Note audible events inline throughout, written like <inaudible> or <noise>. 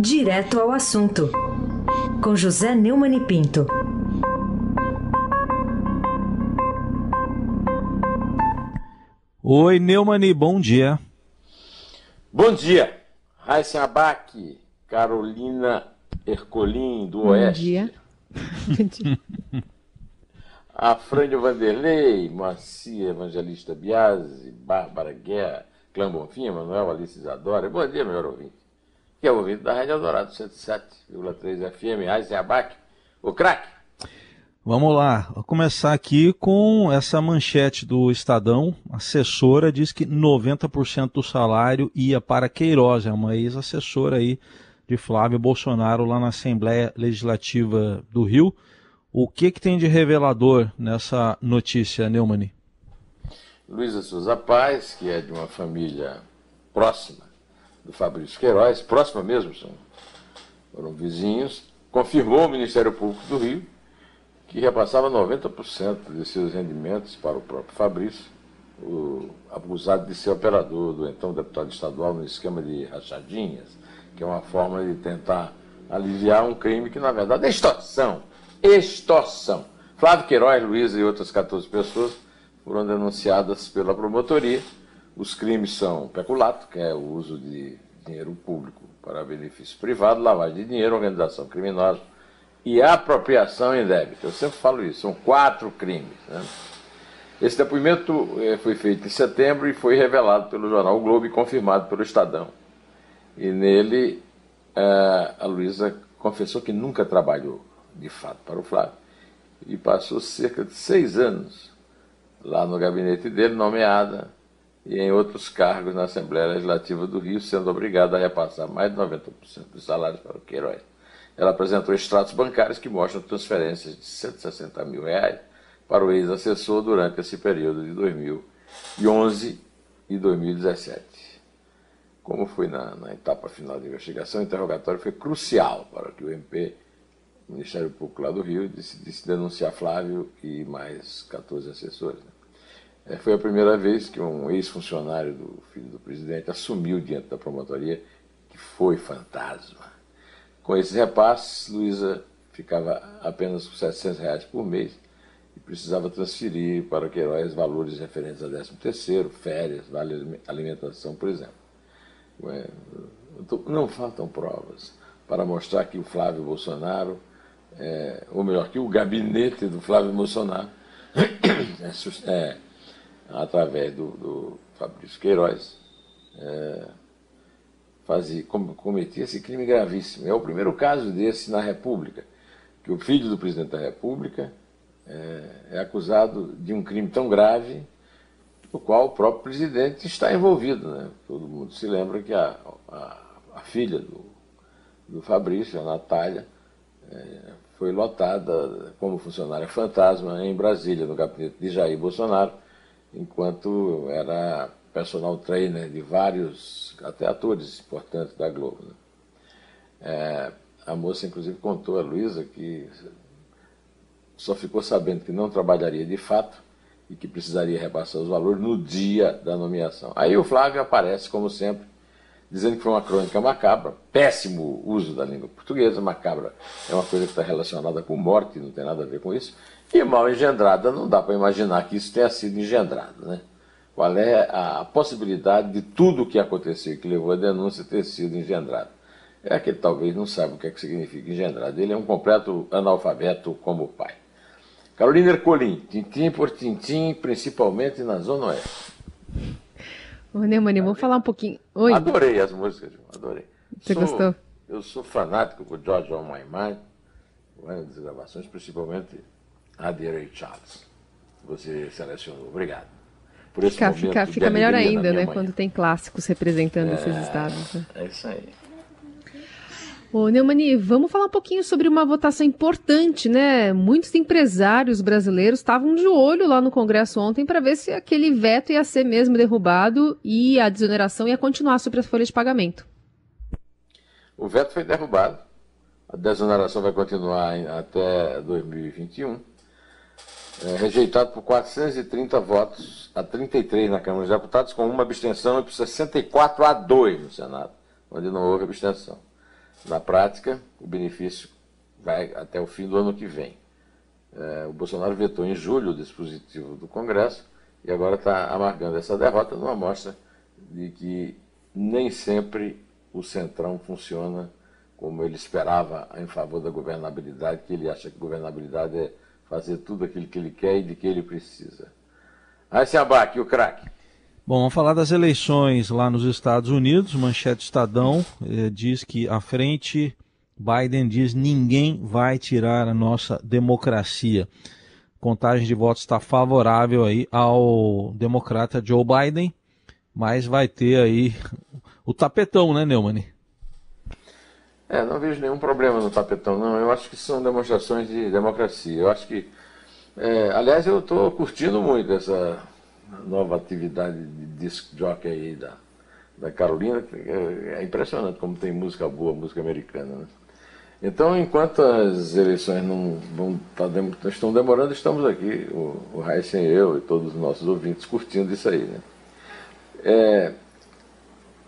Direto ao assunto, com José Neumann e Pinto. Oi, Neumani, bom dia. Bom dia. Raíssa Abac, Carolina Ercolim, do Bom Oeste. dia. <laughs> Bom dia. A Frânio Vanderlei, Moacir Evangelista Biasi, Bárbara Guerra, Clã Bonfim, Manuel Alice Isadora. Bom dia, melhor ouvinte. Que é o ouvinte da Rádio Eldorado 107,3 FM, Abac, o craque. Vamos lá, vou começar aqui com essa manchete do Estadão. A assessora diz que 90% do salário ia para Queiroz, é uma ex-assessora aí de Flávio Bolsonaro lá na Assembleia Legislativa do Rio. O que, que tem de revelador nessa notícia, Neumani? Luísa Souza Paz, que é de uma família próxima do Fabrício Queiroz, próxima mesmo, são, foram vizinhos, confirmou ao Ministério Público do Rio que repassava 90% de seus rendimentos para o próprio Fabrício, o, de ser operador do então deputado estadual no esquema de rachadinhas, que é uma forma de tentar aliviar um crime que, na verdade, é extorsão. Extorsão. Flávio Queiroz, Luísa e outras 14 pessoas foram denunciadas pela promotoria. Os crimes são peculato, que é o uso de dinheiro público para benefício privado, lavagem de dinheiro, organização criminosa, e apropriação indébita. Eu sempre falo isso, são quatro crimes. Né? Esse depoimento eh, foi feito em setembro e foi revelado pelo jornal o Globo e confirmado pelo Estadão. E nele eh, a Luísa confessou que nunca trabalhou de fato para o Flávio e passou cerca de seis anos lá no gabinete dele, nomeada e em outros cargos na Assembleia Legislativa do Rio, sendo obrigada a repassar mais de 90% dos salários para o Queiroz. Ela apresentou extratos bancários que mostram transferências de 160 mil reais para o ex-assessor durante esse período de 2011 e 2017. Como foi na, na, etapa final da investigação, o interrogatório foi crucial para que o MP, o Ministério Público lá do Rio, decidisse denunciar Flávio e mais 14 assessores. Né? É, foi a primeira vez que um ex-funcionário do filho do presidente assumiu diante da promotoria que foi fantasma. Com esses repasses, Luísa ficava apenas com 700 reais por mês e precisava transferir para Queiroz valores referentes a 13 terceiro, férias, vale alimentação, por exemplo. Não faltam provas para mostrar que o Flávio Bolsonaro, é, ou melhor, que o gabinete do Flávio Bolsonaro, <coughs> é, é, através do, do Fabrício Queiroz, é, fazia, cometia esse crime gravíssimo. É o primeiro caso desse na República, que o filho do presidente da República é, é acusado de um crime tão grave, no qual o próprio presidente está envolvido. Né? Todo mundo se lembra que a, a, a filha do, do Fabrício, a Natália, é, foi lotada como funcionária fantasma em Brasília, no gabinete de Jair Bolsonaro, enquanto era personal trainer de vários, até atores importantes da Globo. Né? É, a moça, inclusive, contou a Luísa que só ficou sabendo que não trabalharia de fato e que precisaria repassar os valores no dia da nomeação. Aí o Flávio aparece, como sempre, dizendo que foi uma crônica macabra, péssimo uso da língua portuguesa, macabra é uma coisa que está relacionada com morte, não tem nada a ver com isso, e mal engendrada, não dá para imaginar que isso tenha sido engendrado, né? Qual é a possibilidade de tudo o que aconteceu que levou a denúncia ter sido engendrado? É que ele talvez não saiba o que, é que significa engendrado. Ele é um completo analfabeto como o pai. Carolina Ercolim, tintim por tintim, principalmente na Zona Oeste. Ô, Neumani, vamos falar um pouquinho. Oi. Adorei as músicas, adorei. Você sou, gostou? Eu sou fanático do George My Mind, das gravações, principalmente a de Ray Charles. Você selecionou. Obrigado por esse fica, momento fica, fica melhor ainda, né? manhã. Quando tem clássicos representando É, esses estados. né? É isso aí. Ô, Neumani, vamos falar um pouquinho sobre uma votação importante, né? Muitos empresários brasileiros estavam de olho lá no Congresso ontem para ver se aquele veto ia ser mesmo derrubado e a desoneração ia continuar sobre as folhas de pagamento. O veto foi derrubado. A desoneração vai continuar até 2021. É, rejeitado por 430 votos a 33 na Câmara dos Deputados, com uma abstenção e por 64 a 2 no Senado, onde não houve abstenção. Na prática, o benefício vai até o fim do ano que vem. É, o Bolsonaro vetou em julho o dispositivo do Congresso e agora está amargando essa derrota numa mostra de que nem sempre o Centrão funciona como ele esperava em favor da governabilidade, que ele acha que governabilidade é fazer tudo aquilo que ele quer e de que ele precisa. Aí se abaque o craque. Bom, vamos falar das eleições lá nos Estados Unidos. Manchete Estadão eh, diz que a frente Biden diz ninguém vai tirar a nossa democracia. Contagem de votos está favorável aí ao democrata Joe Biden, mas vai ter aí o tapetão, né, Neumann? É, não vejo nenhum problema no tapetão, não. Eu acho que são demonstrações de democracia. Eu acho que, é, aliás, eu estou curtindo muito essa nova atividade de disc jockey aí da, da Carolina. É, é impressionante como tem música boa, música americana, né? Então, enquanto as eleições não vão, tá, estão demorando, estamos aqui, o, o Heisen, eu e todos os nossos ouvintes, curtindo isso aí. Né? É,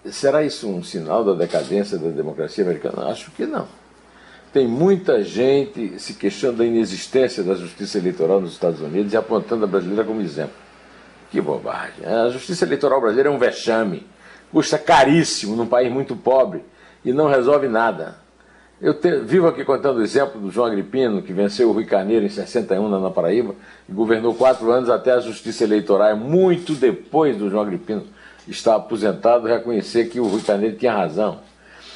será isso um sinal da decadência da democracia americana? Acho que não. Tem muita gente se queixando da inexistência da justiça eleitoral nos Estados Unidos e apontando a brasileira como exemplo. Que bobagem. A justiça eleitoral brasileira é um vexame. Custa caríssimo num país muito pobre e não resolve nada. Eu te, vivo aqui contando o exemplo do João Agripino, que venceu o Rui Carneiro em 61 na Paraíba e governou quatro anos até a justiça eleitoral, muito depois do João Agripino estar aposentado, reconhecer que o Rui Carneiro tinha razão.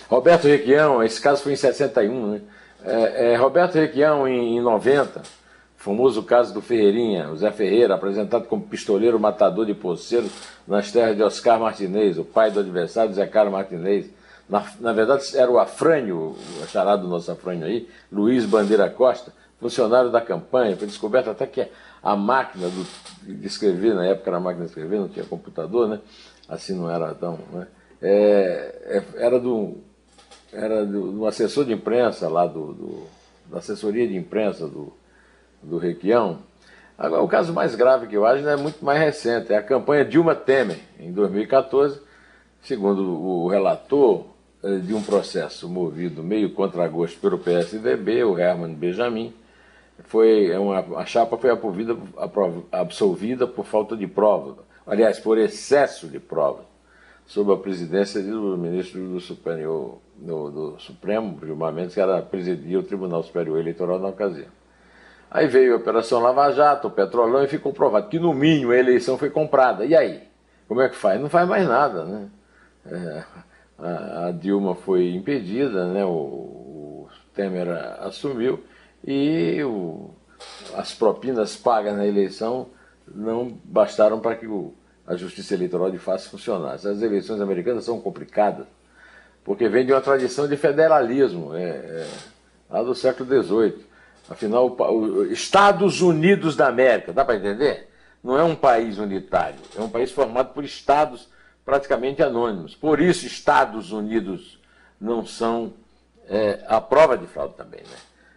Roberto Requião, esse caso foi em 61, né? É, é, Roberto Requião, em, em 90, famoso caso do Ferreirinha, o Zé Ferreira, apresentado como pistoleiro matador de poceiros nas terras de Oscar Martinez, o pai do adversário Zé Carlos Martinez na, na verdade, era o Afrânio, o charado do nosso Afrânio aí, Luiz Bandeira Costa, funcionário da campanha, foi descoberto até que a máquina do, de escrever, na época era a máquina de escrever, não tinha computador, né? Assim não era tão. Né? É, é, era do. Era do, do, assessor de imprensa lá, do, do, da assessoria de imprensa do, do Requião. Agora, o caso mais grave que eu acho é muito mais recente, é a campanha Dilma Temer, em 2014, segundo o relator, eh, de um processo movido meio contra gosto pelo PSDB, o Herman Benjamin, foi é uma, a chapa foi absolvida, absolvida por falta de prova, aliás, por excesso de prova, sob a presidência do ministro do, Superior, do, do Supremo, Gilmar Mendes, que era presidia o Tribunal Superior Eleitoral na ocasião. Aí veio a Operação Lava Jato, o Petrolão, e ficou provado que, no mínimo, a eleição foi comprada. E aí? Como é que faz? Não faz mais nada, né? É, a, a Dilma foi impedida, né, o, o Temer assumiu e o, as propinas pagas na eleição não bastaram para que o, a justiça eleitoral de fato funcionasse. As eleições americanas são complicadas, porque vem de uma tradição de federalismo, é, é, lá do século XVIII. Afinal, Estados Unidos da América, dá para entender? Não é um país unitário, é um país formado por estados praticamente anônimos. Por isso, Estados Unidos não são é, a prova de fraude também. Né?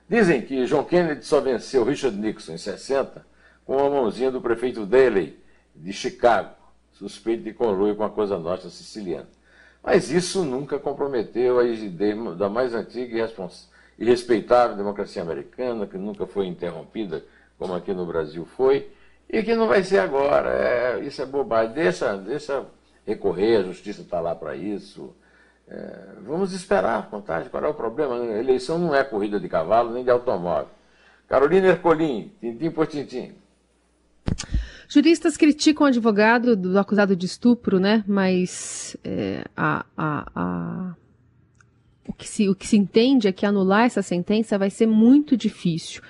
Dizem que John Kennedy só venceu Richard Nixon em 60 com a mãozinha do prefeito Daley, de Chicago, suspeito de conluio com a Coisa Nostra siciliana. Mas isso nunca comprometeu a rigidez da mais antiga e, e respeitável democracia americana, que nunca foi interrompida, como aqui no Brasil foi, e que não vai ser agora. É, isso é bobagem. Deixa, deixa recorrer, a justiça está lá para isso. É, vamos esperar contagem. Qual é o problema? A eleição não é corrida de cavalo nem de automóvel. Carolina Ercolim, tintim por tintim. Juristas criticam o advogado do acusado de estupro, né? Mas é, a, a, a... O, que se, o que se entende é que anular essa sentença vai ser muito difícil.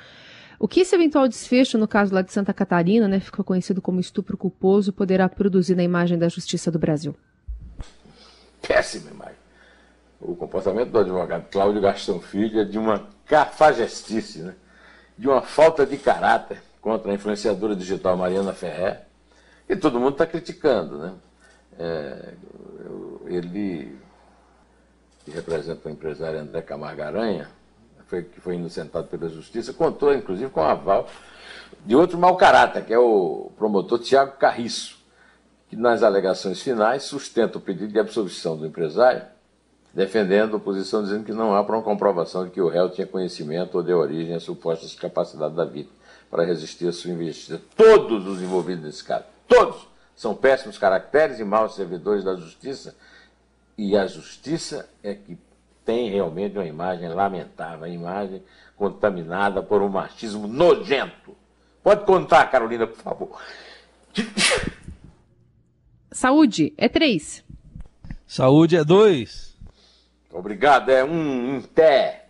O que esse eventual desfecho, no caso lá de Santa Catarina, né, ficou conhecido como estupro culposo, poderá produzir na imagem da Justiça do Brasil? Péssima imagem. O comportamento do advogado Cláudio Gastão Filho é de uma cafajestice, né? de uma falta de caráter contra a influenciadora digital Mariana Ferrer, e todo mundo está criticando. Né? É, ele, que representa o empresário André Camargo Aranha, foi, que foi inocentado pela justiça, contou inclusive com o aval de outro mau caráter, que é o promotor Tiago Carriço, que nas alegações finais sustenta o pedido de absolvição do empresário, defendendo a posição dizendo que não há para uma comprovação de que o réu tinha conhecimento ou deu origem à suposta capacidade da vítima para resistir à sua investida. Todos os envolvidos nesse caso, todos, são péssimos caracteres e maus servidores da justiça, e a justiça é que tem realmente uma imagem lamentável, uma imagem contaminada por um machismo nojento. Pode contar, Carolina, por favor. Saúde é três. Saúde é dois. Obrigado, é um em pé.